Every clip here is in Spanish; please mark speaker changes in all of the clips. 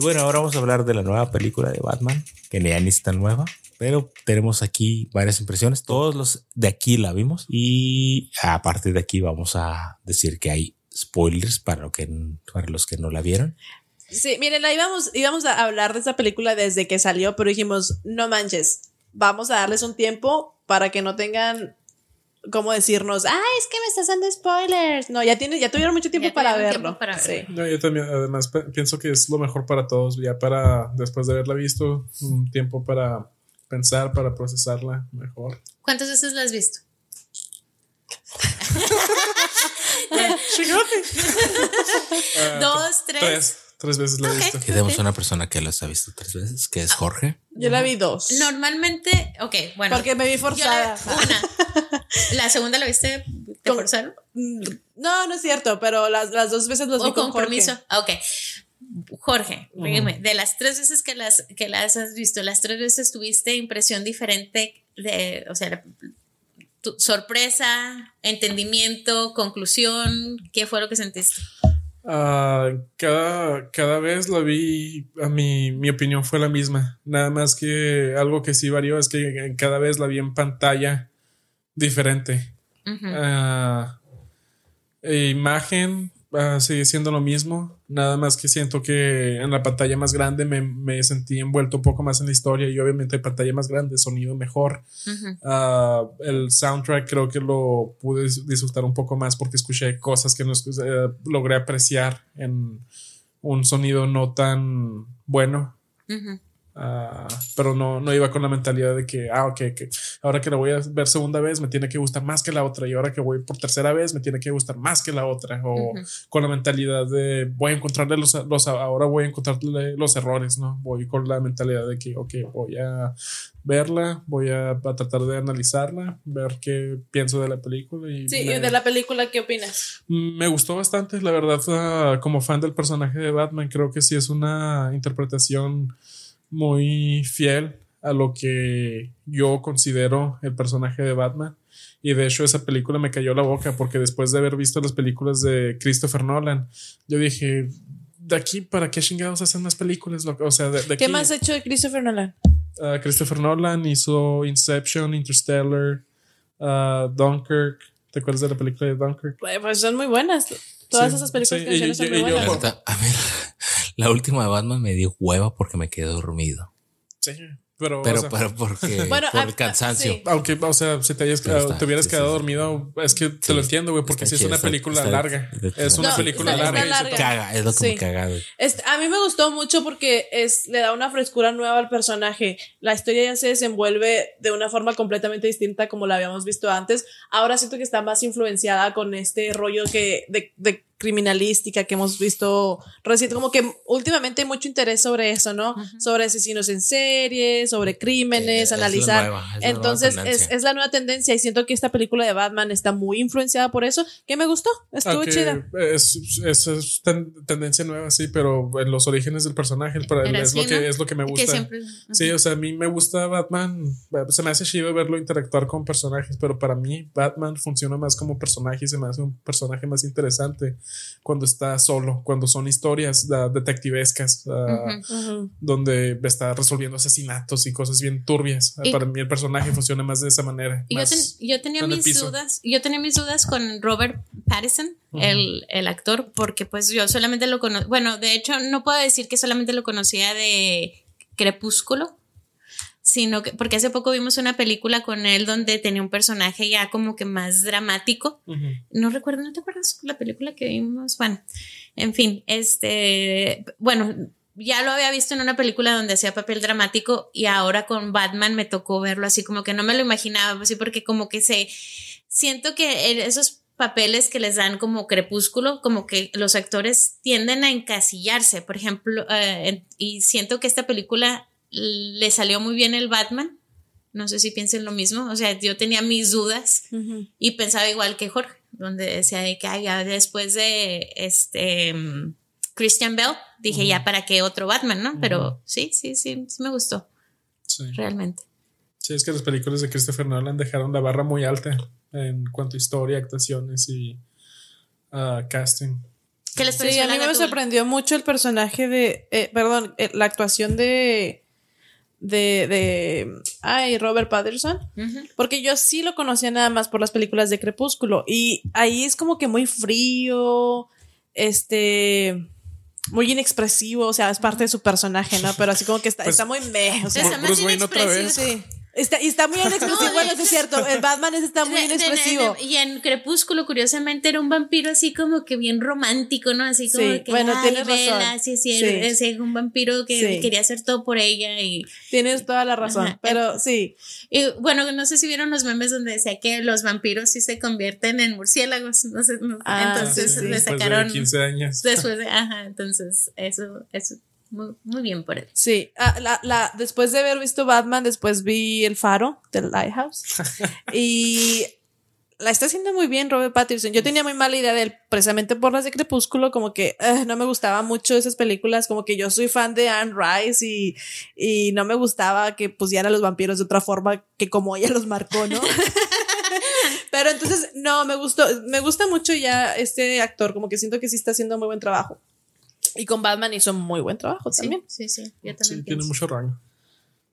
Speaker 1: Y bueno, ahora vamos a hablar de la nueva película de Batman, que ni es tan nueva, pero tenemos aquí varias impresiones. Todos los de aquí la vimos y a partir de aquí vamos a decir que hay spoilers para, lo que, para los que no la vieron.
Speaker 2: Sí, miren, ahí íbamos, íbamos a hablar de esta película desde que salió, pero dijimos, no manches, vamos a darles un tiempo para que no tengan como decirnos, ah, es que me estás dando spoilers. No, ya tiene, ya tuvieron mucho tiempo para verlo. sí.
Speaker 3: No, yo también, además, pienso que es lo mejor para todos, ya para, después de haberla visto, un tiempo para pensar, para procesarla mejor.
Speaker 4: ¿Cuántas veces la has visto? Dos, tres.
Speaker 3: Tres. Tres veces la he visto.
Speaker 1: Y tenemos una persona que las ha visto tres veces, que es Jorge.
Speaker 2: Yo la vi dos.
Speaker 4: Normalmente, ok, bueno.
Speaker 2: Porque me vi forzada.
Speaker 4: La, una. ¿La segunda la viste? ¿Te forzaron?
Speaker 2: Mm, no, no es cierto, pero las, las dos veces los vi con.
Speaker 4: Ah, ok. Jorge, dígame, de las tres veces que las, que las has visto, las tres veces tuviste impresión diferente de, o sea, sorpresa, entendimiento, conclusión, ¿qué fue lo que sentiste?
Speaker 3: Ah, cada, cada vez la vi, a mi, mi opinión fue la misma. Nada más que algo que sí varió es que cada vez la vi en pantalla diferente. Ah, e imagen uh, sigue siendo lo mismo. Nada más que siento que en la pantalla más grande me, me, sentí envuelto un poco más en la historia y obviamente pantalla más grande, sonido mejor. Uh, el soundtrack creo que lo pude disfrutar un poco más porque escuché cosas que no uh, logré apreciar en un sonido no tan bueno. Ah, pero no, no iba con la mentalidad de que, ah, ok, que ahora que la voy a ver segunda vez me tiene que gustar más que la otra y ahora que voy por tercera vez me tiene que gustar más que la otra o con la mentalidad de voy a encontrarle los, los, ahora voy a encontrarle los errores, ¿no? Voy con la mentalidad de que, ok, voy a verla, voy a, tratar de analizarla, ver qué pienso de la película. Y
Speaker 2: sí, de la película, ¿qué opinas?
Speaker 3: Me gustó bastante, la verdad, ah, como fan del personaje de Batman, creo que sí es una interpretación muy fiel a lo que yo considero el personaje de Batman. Y de hecho esa película me cayó la boca porque después de haber visto las películas de Christopher Nolan, yo dije, de aquí para qué chingados hacen más películas. O sea, de,
Speaker 2: ¿Qué más ha hecho de Christopher Nolan?
Speaker 3: Uh, Christopher Nolan hizo Inception, Interstellar, uh, Dunkirk. ¿Te acuerdas de la película de Dunkirk?
Speaker 2: Pues son muy buenas. Todas esas películas que son muy buenas.
Speaker 1: a ver, la última de Batman me dio hueva porque me quedé dormido.
Speaker 3: Sí. Pero,
Speaker 1: pero, pero porque por el cansancio.
Speaker 3: Aunque, o sea, si te, hayas, te hubieras quedado dormido, es que te lo entiendo, güey, porque si es una película larga. Es una película larga.
Speaker 1: Caga, es lo que me caga.
Speaker 2: a mí me gustó mucho porque es, le da una frescura nueva al personaje. La historia ya se desenvuelve de una forma completamente distinta como la habíamos visto antes. Ahora siento que está más influenciada con este rollo que de, de criminalística que hemos visto reciente, como que últimamente hay mucho interés sobre eso, ¿no? Sobre asesinos en serie, sobre crímenes, analizar. Entonces es, la nueva tendencia y siento que esta película de Batman está muy influenciada por eso, que me gustó, estuvo chida.
Speaker 3: Es, es, tendencia nueva, sí, pero en los orígenes del personaje es, lo que, es lo que me gusta. Sí, o sea, a mí me gusta Batman, se me hace chido verlo interactuar con personajes, pero para mí Batman funciona más como personaje y se me hace un personaje más interesante cuando está solo, cuando son historias detectivescas, donde está resolviendo asesinatos y cosas bien turbias. Para mí el personaje funciona más de esa manera.
Speaker 4: yo, tenía mis dudas, yo tenía mis dudas con Robert Pattinson, el, el, actor, porque pues yo solamente lo conozco, bueno, de hecho no puedo decir que solamente lo conocía de Crepúsculo, sino que, porque hace poco vimos una película con él donde tenía un personaje ya como que más dramático. No recuerdo, ¿no te acuerdas la película que vimos? Bueno, en fin, este, bueno, ya lo había visto en una película donde hacía papel dramático y ahora con Batman me tocó verlo así como que no me lo imaginaba, así porque como que se, siento que esos papeles que les dan como crepúsculo, como que los actores tienden a encasillarse, por ejemplo, eh, y siento que esta película le salió muy bien el Batman. No sé si piensen lo mismo. O sea, yo tenía mis dudas y pensaba igual que Jorge, donde decía que ya después de este Christian Bell, dije ya para qué otro Batman, ¿no? Pero sí, sí, sí, sí me gustó. Sí. Realmente.
Speaker 3: Sí, es que las películas de Christopher Nolan dejaron la barra muy alta en cuanto a historia, actuaciones y ah, casting.
Speaker 4: ¿Qué les
Speaker 2: Sí, a mí me sorprendió mucho el personaje de, eh, perdón, eh, la actuación de, de, de, ay, Robert Patterson, porque yo sí lo conocía nada más por las películas de Crepúsculo y ahí es como que muy frío, este, muy inexpresivo, o sea, es parte de su personaje, ¿no? Pero así como que está,
Speaker 3: Pues,
Speaker 2: está muy meh, o sea,
Speaker 4: Está más
Speaker 3: Bruce Wayne otra vez.
Speaker 2: sí. Está, y está muy inexpresivo,
Speaker 4: No,
Speaker 2: bueno, sí es cierto, el Batman ese está muy inexpresivo.
Speaker 4: y en Crepúsculo, curiosamente, era un vampiro así como que bien romántico, ¿no? Así como
Speaker 2: Sí,
Speaker 4: que,
Speaker 2: bueno,
Speaker 4: ay,
Speaker 2: tienes
Speaker 4: vela,
Speaker 2: razón.
Speaker 4: sí, sí,
Speaker 2: Sí.
Speaker 4: es un vampiro que
Speaker 2: Sí.
Speaker 4: quería hacer todo por ella y,
Speaker 2: Tienes toda la razón,
Speaker 4: Ajá.
Speaker 2: pero sí.
Speaker 4: y, bueno, no sé si vieron los memes donde decía que los vampiros sí se convierten en murciélagos, no sé, no-
Speaker 2: Ah,
Speaker 4: entonces
Speaker 2: sí, sí.
Speaker 4: le
Speaker 3: Después de
Speaker 4: sacaron
Speaker 3: 15 años.
Speaker 4: después de, ajá, entonces eso, eso, muy, muy bien por él.
Speaker 2: Sí, ah, la, la, después de haber visto Batman, después vi El Faro, The Lighthouse. y la está haciendo muy bien Robert Pattinson. Yo tenía muy mala idea de él, precisamente por las de Crepúsculo, como que eh, no me gustaban mucho esas películas, como que yo soy fan de Anne Rice y, y no me gustaba que pusieran a los vampiros de otra forma que como ella los marcó, ¿no? Pero entonces, no, me gustó, me gusta mucho ya este actor, como que siento que sí está haciendo muy buen trabajo. Y con Batman hizo muy buen trabajo también.
Speaker 4: Sí, sí, sí, yo también
Speaker 3: Sí, tiene mucho rango.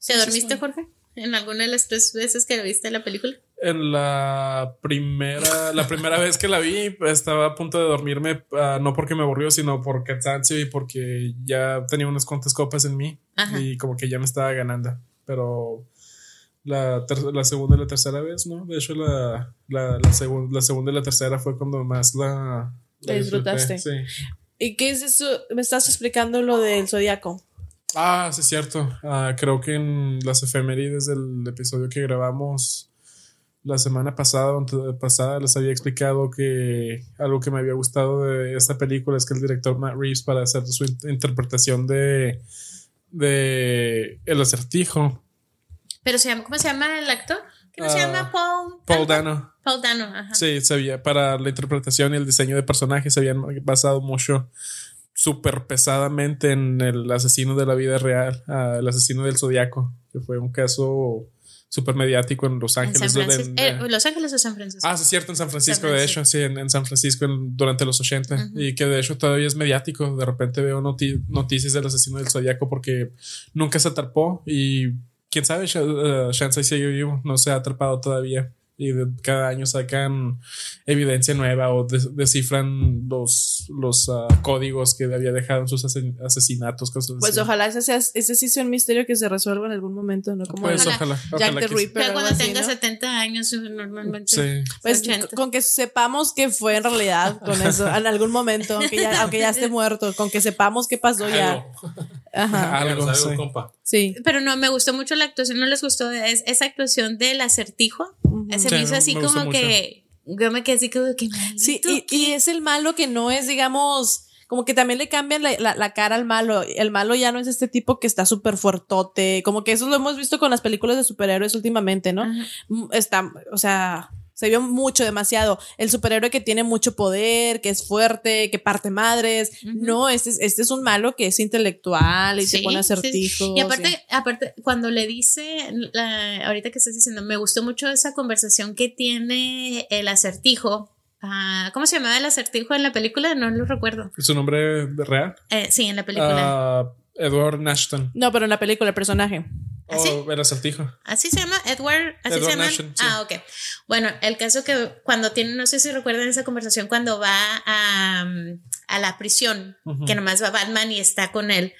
Speaker 4: ¿Te dormiste, Jorge? ¿En alguna de las tres veces que viste la película?
Speaker 3: En la primera, la primera vez que la vi, estaba a punto de dormirme, ah, no porque me aburrió, sino por cansancio y porque ya tenía unas cuantas copas en mí
Speaker 4: Ajá.
Speaker 3: y como que ya me estaba ganando. Pero la, la segunda y la tercera vez, ¿no? De hecho, la, la, la, segun- la segunda y la tercera fue cuando más la,
Speaker 2: La disfrutaste.
Speaker 3: Sí.
Speaker 2: ¿Y qué es eso? Me estás explicando lo del zodiaco.
Speaker 3: Ah, sí, es cierto. Ah, creo que en las efemérides del episodio que grabamos la semana pasada, pasada, les había explicado que algo que me había gustado de esta película es que el director Matt Reeves, para hacer su in- interpretación de, de El acertijo,
Speaker 4: Pero se llama, ¿cómo se llama el actor? ¿Qué no se
Speaker 3: Ah,
Speaker 4: llama Paul?
Speaker 3: Paul
Speaker 4: algo?
Speaker 3: Dano.
Speaker 4: Paul Dano, ajá.
Speaker 3: Sí, se había, para la interpretación y el diseño de personajes se habían basado mucho súper pesadamente en el asesino de la vida real, ah, el asesino del zodiaco, que fue un caso súper mediático en Los Ángeles.
Speaker 4: Eh, ¿Los Ángeles o San Francisco?
Speaker 3: Ah, sí, cierto, en San Francisco,
Speaker 4: San
Speaker 3: de hecho, sí, en, en San Francisco durante los 80, y que de hecho todavía es mediático. De repente veo noti- noticias del asesino del zodiaco porque nunca se atrapó y quién sabe, Sh- uh, Shansai vivo, no se ha atrapado todavía. Y de- cada año sacan evidencia nueva o des- descifran los, los ah, códigos que había dejado en sus asesinatos. Cosas
Speaker 2: Pues
Speaker 3: así.
Speaker 2: ojalá ese, sea, ese sí sea un misterio que se resuelva en algún momento, ¿no? Como
Speaker 3: Pues ojalá,
Speaker 2: Jack
Speaker 3: ojalá
Speaker 2: the. Ripper.
Speaker 4: Pero
Speaker 2: algo
Speaker 4: cuando
Speaker 2: así,
Speaker 4: tenga
Speaker 2: ¿no?
Speaker 4: 70 años, normalmente.
Speaker 3: Sí.
Speaker 2: Pues
Speaker 4: 80.
Speaker 2: con que sepamos que fue en realidad con eso, en algún momento, aunque ya, aunque ya esté muerto, con que sepamos qué pasó ya. Ajá.
Speaker 3: Algo, sí.
Speaker 1: compa.
Speaker 2: Sí.
Speaker 4: Pero no, me gustó mucho la actuación, no les gustó es- esa actuación del acertijo. Se
Speaker 3: Sí,
Speaker 4: me hizo así
Speaker 3: me
Speaker 4: como que yo me quedé así como que
Speaker 2: Sí, y, y es el malo que no es, digamos, como que también le cambian la, la- la cara al malo. El malo ya no es este tipo que está súper fuertote. Como que eso lo hemos visto con las películas de superhéroes últimamente, ¿no?
Speaker 4: Ajá.
Speaker 2: Mm, Está, o sea, se vio mucho, demasiado. El superhéroe que tiene mucho poder, que es fuerte, que parte madres. No, este es, este es un malo que es intelectual y se
Speaker 4: Sí,
Speaker 2: pone
Speaker 4: sí.
Speaker 2: acertijos.
Speaker 4: Y aparte, aparte, cuando le dice, la- ahorita que estás diciendo, me gustó mucho esa conversación que tiene el acertijo. Ah, ¿Cómo se llamaba el acertijo en la película? No lo recuerdo.
Speaker 3: ¿Su nombre real?
Speaker 4: Eh, sí, en la película.
Speaker 3: Ah, Edward Nashton.
Speaker 2: No, pero en la película, el personaje.
Speaker 4: ¿Ah, sí?
Speaker 3: Oh, el acertijo.
Speaker 4: ¿Así se llama? ¿Edward? ¿Así
Speaker 3: Edward
Speaker 4: se llama?
Speaker 3: Nation, sí.
Speaker 4: Ah, ok. Bueno, el caso que cuando tiene, no sé si recuerdan esa conversación cuando va a, a la prisión, que nomás va Batman y está con él.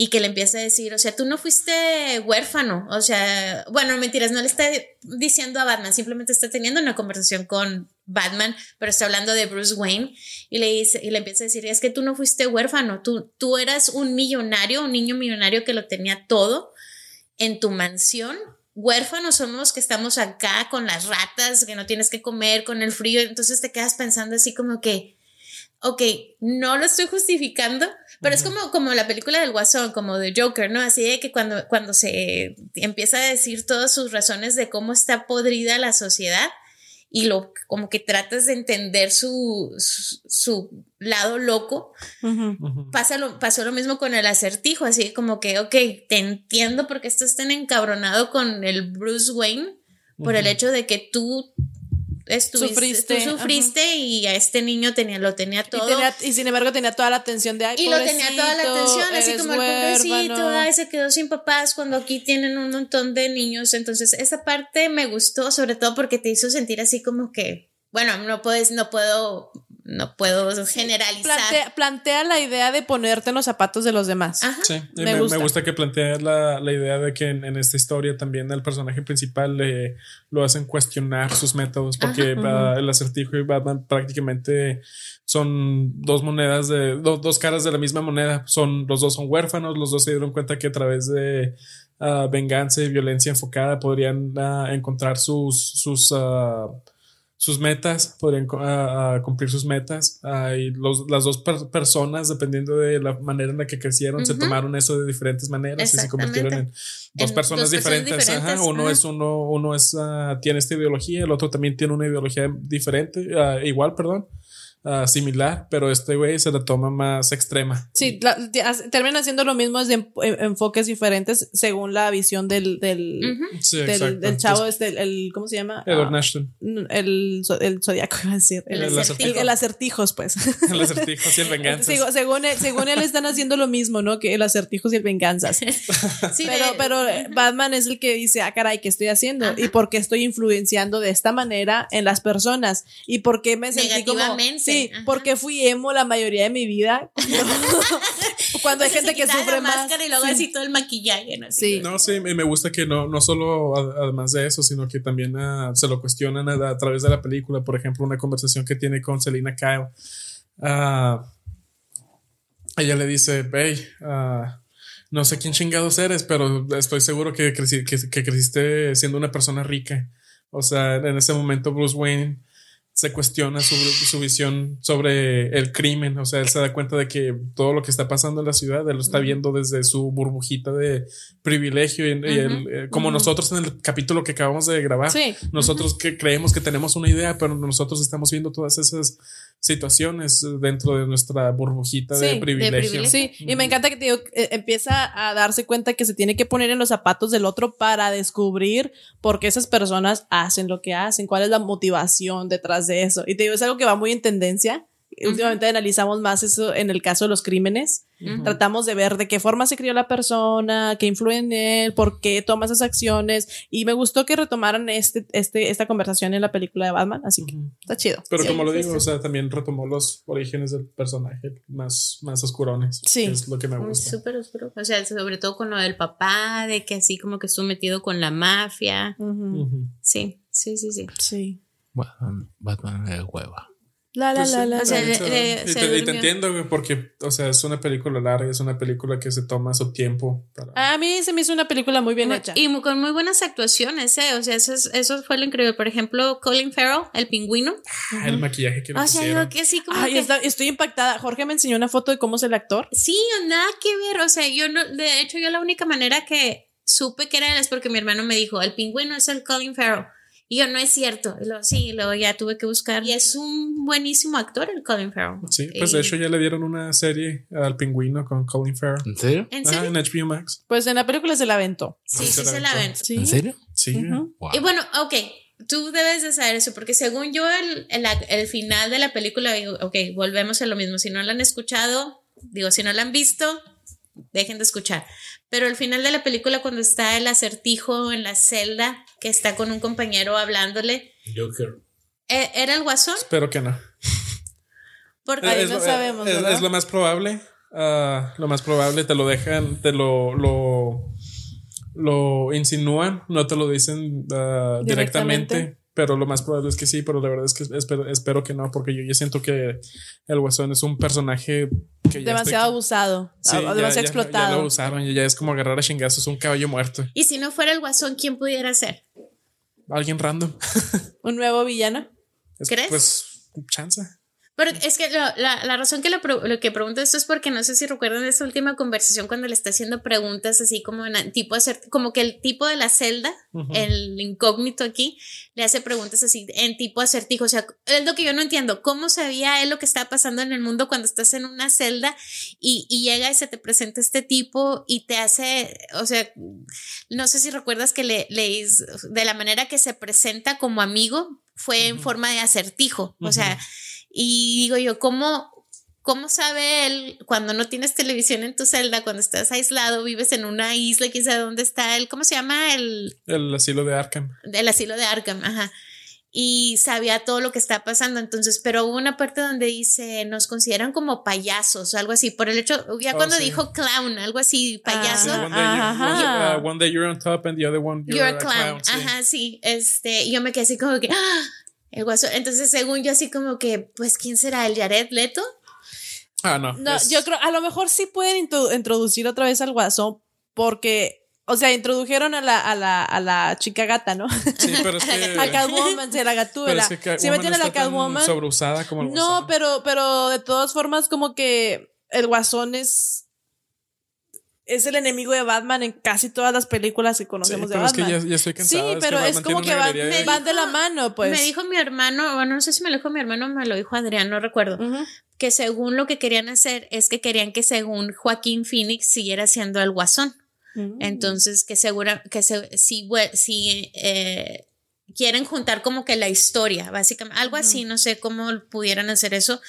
Speaker 4: Y que le empieza a decir, o sea, tú no fuiste huérfano. O sea, bueno, mentiras, no le está diciendo a Batman, simplemente está teniendo una conversación con Batman, pero está hablando de Bruce Wayne. Y le dice, y le empieza a decir, es que tú no fuiste huérfano, tú, tú eras un millonario, un niño millonario que lo tenía todo en tu mansión. Huérfanos somos los que estamos acá con las ratas, que no tienes que comer, con el frío. Entonces te quedas pensando así como que, ok, no lo estoy justificando, pero es como, como la película del Guasón, como de Joker, ¿no? Así de que cuando, cuando se empieza a decir todas sus razones de cómo está podrida la sociedad y lo como que tratas de entender su, su, su lado loco, pasa lo, pasó lo mismo con el acertijo, así como que, ok, te entiendo porque estás tan encabronado con el Bruce Wayne por el hecho de que tú
Speaker 2: Sufriste,
Speaker 4: tú sufriste y a este niño tenía, lo tenía
Speaker 2: Y,
Speaker 4: todo.
Speaker 2: tenía- y sin embargo tenía toda la atención de ay,
Speaker 4: Y lo tenía toda la atención, así como el pobrecito,
Speaker 2: huérfano".
Speaker 4: ay, se quedó sin papás cuando aquí tienen un montón de niños. Entonces, esa parte me gustó, sobre todo porque te hizo sentir así como que, bueno, no puedes, no puedo, no puedo generalizar.
Speaker 2: Plantea, plantea la idea de ponerte en los zapatos de los demás.
Speaker 4: Ajá.
Speaker 3: Sí,
Speaker 2: Me gusta.
Speaker 3: que plantea la, la idea de que en, en esta historia también al personaje principal le lo hacen cuestionar sus métodos, porque el acertijo y Batman prácticamente son dos monedas de do- dos caras de la misma moneda. Son los dos son huérfanos, los dos se dieron cuenta que a través de ah, venganza y violencia enfocada podrían ah, encontrar sus sus ah, sus metas, podrían a cumplir sus metas. Ah, y los, las dos per- personas, dependiendo de la manera en la que crecieron, se tomaron eso de diferentes maneras y se convirtieron en dos
Speaker 4: En
Speaker 3: personas
Speaker 4: dos personas
Speaker 3: diferentes. Ajá, Uno es uno, uno es ah, tiene esta ideología, el otro también tiene una ideología diferente, ah, igual, perdón. Ah, similar, pero este güey se la toma más extrema.
Speaker 2: Sí, la- te- hace- terminan haciendo lo mismo desde en- enfoques diferentes según la visión del, del,
Speaker 4: Ujú.
Speaker 3: Sí,
Speaker 2: del,
Speaker 3: exacto.
Speaker 2: del chavo,
Speaker 3: Entonces,
Speaker 2: este, el, el- ¿cómo se llama?
Speaker 3: Edward
Speaker 2: Ah,
Speaker 3: Ashton,
Speaker 2: el, el zodiaco, iba a decir. El,
Speaker 4: El
Speaker 2: el-
Speaker 3: acertijo.
Speaker 2: el acertijos, pues.
Speaker 3: el acertijo y el venganza.
Speaker 2: Sigo- según, él, según él están haciendo lo mismo, ¿no? Que el acertijos y el venganzas.
Speaker 4: Sí,
Speaker 2: Pero, pero Batman es el que dice, ah, caray, ¿qué estoy haciendo? ¿Y por qué estoy influenciando de esta manera en las personas? ¿Y por qué me sentí como... Sí,
Speaker 4: ajá.
Speaker 2: porque fui emo la mayoría de mi vida. Cuando hay gente que sufre
Speaker 4: la
Speaker 2: más.
Speaker 4: máscara y luego
Speaker 2: Sí.
Speaker 4: así todo el maquillaje, ¿no?
Speaker 2: Sí.
Speaker 3: No, sí, y me gusta que no, no solo a- además de eso, sino que también ah, se lo cuestionan a, a través de la película. Por ejemplo, una conversación que tiene con Selina Kyle. Ah, ella le dice, hey, ah, no sé quién chingados eres, pero estoy seguro que, creci- que, que creciste siendo una persona rica. O sea, en ese momento Bruce Wayne se cuestiona su, su visión sobre el crimen. O sea, él se da cuenta de que todo lo que está pasando en la ciudad, él lo está viendo desde su burbujita de privilegio. Y, y él, eh, como nosotros en el capítulo que acabamos de grabar,
Speaker 2: Sí.
Speaker 3: nosotros que creemos que tenemos una idea, pero nosotros estamos viendo todas esas situaciones dentro de nuestra burbujita
Speaker 2: Sí,
Speaker 3: de
Speaker 2: de
Speaker 3: privilegio.
Speaker 4: privilegio.
Speaker 2: Sí, y me encanta que te digo, eh, empieza a darse cuenta que se tiene que poner en los zapatos del otro para descubrir por qué esas personas hacen lo que hacen, cuál es la motivación detrás de eso. Y te digo, es algo que va muy en tendencia. Últimamente analizamos más eso en el caso de los crímenes. Tratamos de ver de qué forma se crió la persona, qué influye en él, por qué toma esas acciones. Y me gustó que retomaran este, este, esta conversación en la película de Batman, así que
Speaker 3: Ujú.
Speaker 2: está chido.
Speaker 3: Pero
Speaker 4: Sí,
Speaker 3: como lo digo,
Speaker 4: sí.
Speaker 3: o sea, también retomó los orígenes del personaje más, más oscurones.
Speaker 2: Sí.
Speaker 3: que Es lo que me gusta.
Speaker 4: súper oscuro. O sea, sobre todo con lo del papá, de que así como que estuvo metido con la mafia. Sí, sí, sí, sí.
Speaker 2: Sí.
Speaker 1: Batman, Batman de hueva.
Speaker 2: La, la,
Speaker 3: Pues
Speaker 2: la, la,
Speaker 4: O sea,
Speaker 3: hecho,
Speaker 4: le-
Speaker 3: y,
Speaker 4: se
Speaker 3: te, y te entiendo, güey, porque, o sea, es una película larga, es una película que se toma su tiempo. Para...
Speaker 2: A mí se me hizo una película muy bien hecha.
Speaker 4: Y con muy buenas actuaciones, ¿eh? O sea, eso, es- eso fue lo increíble. Por ejemplo, Colin Farrell, el pingüino.
Speaker 3: Ah, el maquillaje que le
Speaker 4: O sea,
Speaker 3: pusieron.
Speaker 4: yo que sí, como
Speaker 2: Ay,
Speaker 4: que...
Speaker 2: está- estoy impactada. Jorge me enseñó una foto de cómo es el actor.
Speaker 4: Sí, nada que ver. O sea, yo no, de hecho, yo la única manera que supe que era él es porque mi hermano me dijo, el pingüino es el Colin Farrell. Y yo, no es cierto. Y luego, sí, y luego ya tuve que buscar. Y es un buenísimo actor, el Colin Farrell.
Speaker 3: Sí, pues de hecho ya le dieron una serie al pingüino con Colin Farrell.
Speaker 1: ¿En serio?
Speaker 4: ¿En
Speaker 3: Ah,
Speaker 4: serio?
Speaker 3: en HBO Max.
Speaker 2: Pues en la película se la aventó.
Speaker 4: sí, sí, se la ven.
Speaker 2: Sí.
Speaker 1: ¿En serio?
Speaker 3: Sí.
Speaker 2: Ujú.
Speaker 1: Wow.
Speaker 4: Y bueno, ok, tú debes de saber eso, porque según yo, el, el, el final de la película, digo, ok, volvemos a lo mismo. Si no la han escuchado, digo, si no la han visto, dejen de escuchar. Pero el final de la película, cuando está el acertijo en la celda, que está con un compañero hablándole,
Speaker 1: Joker.
Speaker 4: ¿e- ¿era el guasón?
Speaker 3: Espero que no.
Speaker 4: Porque
Speaker 2: Ahí
Speaker 3: es,
Speaker 2: no
Speaker 3: lo,
Speaker 2: sabemos,
Speaker 3: es lo más probable. ah, lo más probable te lo dejan, te lo, lo, lo insinúan, no te lo dicen ah,
Speaker 2: Directamente.
Speaker 3: directamente. Pero lo más probable es que sí, pero la verdad es que espero, espero que no, porque yo ya siento que el Guasón es un personaje que ya
Speaker 2: Demasiado
Speaker 3: está-
Speaker 2: abusado.
Speaker 3: Sí,
Speaker 2: a-
Speaker 3: ya-
Speaker 2: demasiado
Speaker 3: ya- Ya,
Speaker 2: explotado.
Speaker 3: lo usaron y ya es como agarrar a chingazos un caballo muerto.
Speaker 4: Y si no fuera el guasón, ¿quién pudiera ser?
Speaker 3: Alguien random.
Speaker 2: Un nuevo villano.
Speaker 3: Es-
Speaker 4: ¿Crees?
Speaker 3: Pues, chance.
Speaker 4: Pero es que lo- la, la razón que lo, que pregunto esto es porque no sé si recuerdan esta última conversación cuando le está haciendo preguntas así como en tipo hacer como que el tipo de la celda, el incógnito aquí, le hace preguntas así en tipo acertijo. O sea, es lo que yo no entiendo. ¿Cómo sabía él lo que estaba pasando en el mundo cuando estás en una celda y, y llega y se te presenta este tipo y te hace, o sea, no sé si recuerdas que le, le de la manera que se presenta como amigo, fue en forma de acertijo. O sea, y digo yo, ¿cómo, ¿Cómo sabe él cuando no tienes televisión en tu celda, cuando estás aislado, vives en una isla, quién sabe dónde está él? ¿Cómo se llama? El,
Speaker 3: el asilo de Arkham.
Speaker 4: El asilo de Arkham, ajá. Y sabía todo lo que está pasando. Entonces, pero hubo una parte donde dice, nos consideran como payasos, algo así, por el hecho, ya oh, cuando dijo clown, algo así, payaso.
Speaker 3: one, day you're on top and the other one you're, a clown.
Speaker 4: Ajá, sí. Este, yo me quedé así como que, ¡ah! El guaso. Entonces, según yo, así como que, pues, ¿quién será? ¿El Jared Leto?
Speaker 3: Ah, no.
Speaker 2: No, yo creo, a lo mejor sí pueden introducir otra vez al guasón porque, o sea, introdujeron a la, a la, a la chica gata, ¿no?
Speaker 3: Sí, pero es que...
Speaker 2: a Catwoman, se la gatúbela.
Speaker 3: Es que sí, a la Catwoman. Sobreusada como el
Speaker 2: No, pero, pero de todas formas, como que el guasón es es el enemigo de Batman en casi todas las películas que conocemos de Batman.
Speaker 3: Es que ya, estoy cansado.
Speaker 2: Sí, pero es, como que van, de la mano, pues.
Speaker 4: Me dijo mi hermano, bueno, no sé si me lo dijo mi hermano, me lo dijo Adrián, no recuerdo, que según lo que querían hacer es que querían que según Joaquín Phoenix siguiera siendo el guasón. Mm. Entonces, que segura, que se, si, si eh, quieren juntar como que la historia, básicamente, algo así, no sé cómo pudieran hacer eso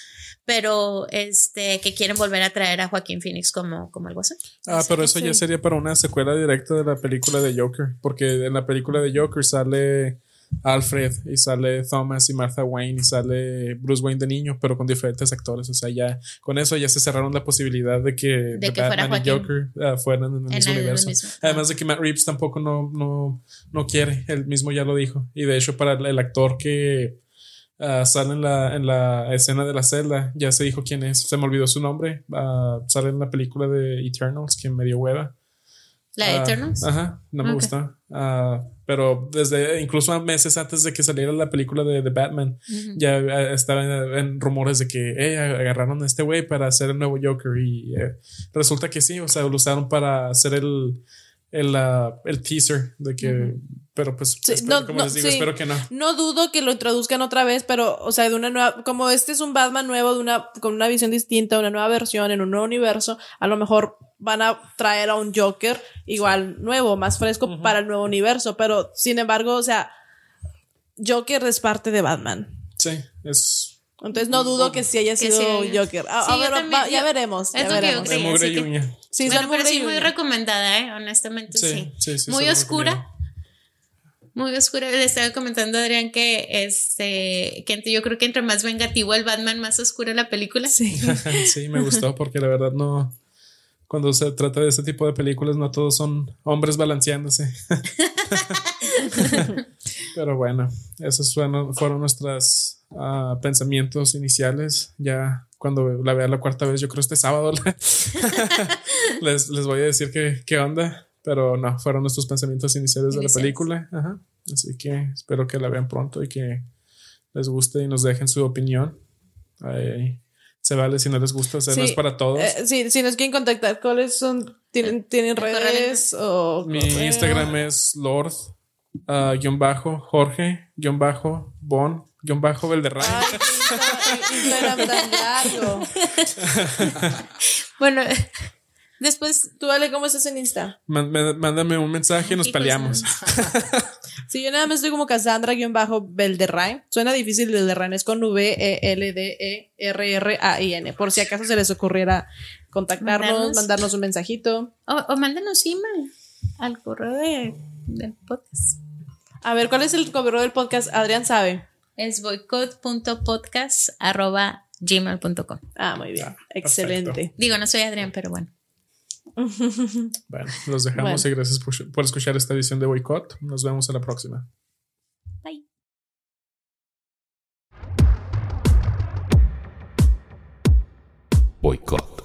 Speaker 4: pero este que quieren volver a traer a Joaquín Phoenix como, como el guasón.
Speaker 3: Ah, pero eso ya sería para una secuela directa de la película de Joker, porque en la película de Joker sale Alfred y sale Thomas y Martha Wayne y sale Bruce Wayne de niño, pero con diferentes actores. O sea, ya con eso ya se cerraron la posibilidad de que, Batman y Joker ah, fueran en el mismo universo. Además de que Matt Reeves tampoco no, no, no quiere, él mismo ya lo dijo. Y de hecho, para el actor que Ah, sale en la, en la escena de la celda. Ya se dijo quién es. Se me olvidó su nombre. Uh, sale en la película de Eternals, que me dio hueva.
Speaker 4: ¿La de ah, Eternals?
Speaker 3: Ajá, no me gusta. pero desde incluso meses antes de que saliera la película de, The Batman, ya estaba en, rumores de que hey, agarraron a este güey para hacer el nuevo Joker. Y eh, resulta que sí, o sea, lo usaron para hacer el, el, el teaser de que pero pues, no, como les digo, espero que no.
Speaker 2: No dudo que lo introduzcan otra vez, pero, o sea, de una nueva, como este es un Batman nuevo, de una, con una visión distinta, una nueva versión, en un nuevo universo, a lo mejor van a traer a un Joker igual nuevo, más fresco para el nuevo universo, pero sin embargo, o sea, Joker es parte de Batman.
Speaker 3: Sí, es
Speaker 2: entonces no dudo que sí haya sido Joker. A, ver, ya veremos. Ya veremos.
Speaker 4: Sí, sí, muy recomendada, ¿eh? honestamente, sí. muy oscura muy oscura. Le estaba comentando a Adrián que este que yo creo que entre más vengativo el Batman, más oscura la película.
Speaker 3: Sí. sí, me gustó porque la verdad no. Cuando se trata de este tipo de películas, no todos son hombres balanceándose. Pero bueno, esos fueron, fueron nuestros ah, pensamientos iniciales. Ya cuando la vea la cuarta vez, yo creo este sábado, les, les, voy a decir qué, qué onda. Pero no, fueron nuestros pensamientos iniciales de la película. Ajá. Así que espero que la vean pronto y que les guste y nos dejen su opinión. se vale si no les gusta, o sea, no es para todos.
Speaker 2: Eh, sí, si nos quieren contactar, ¿cuáles son? ¿Tienen, ¿tienen redes? O
Speaker 3: Mi Instagram es Lord. Uh, guion bajo Jorge guion bajo Bon guion bajo Belderray
Speaker 2: Instagram tan largo
Speaker 4: bueno Después,
Speaker 2: tú dale cómo estás en Insta.
Speaker 3: Mándame un mensaje y nos peleamos.
Speaker 2: sí, yo nada más estoy como Cassandra-Belderrain. Suena difícil Belderrain, es con V-E-L-D-E-R-R-A-I-N. Por si acaso se les ocurriera contactarnos, mandarnos un mensajito.
Speaker 4: O, o mándanos email al correo de, del podcast.
Speaker 2: A ver, ¿cuál es el correo del podcast? Adrián sabe.
Speaker 4: Es boycott.podcast.gmail.com.
Speaker 2: Ah, muy bien. Excelente.
Speaker 4: Digo, no soy Adrián, pero bueno.
Speaker 3: Bueno, los dejamos y gracias por, escuchar esta edición de Boycott. Nos vemos en la próxima.
Speaker 4: Bye.
Speaker 5: Boycott.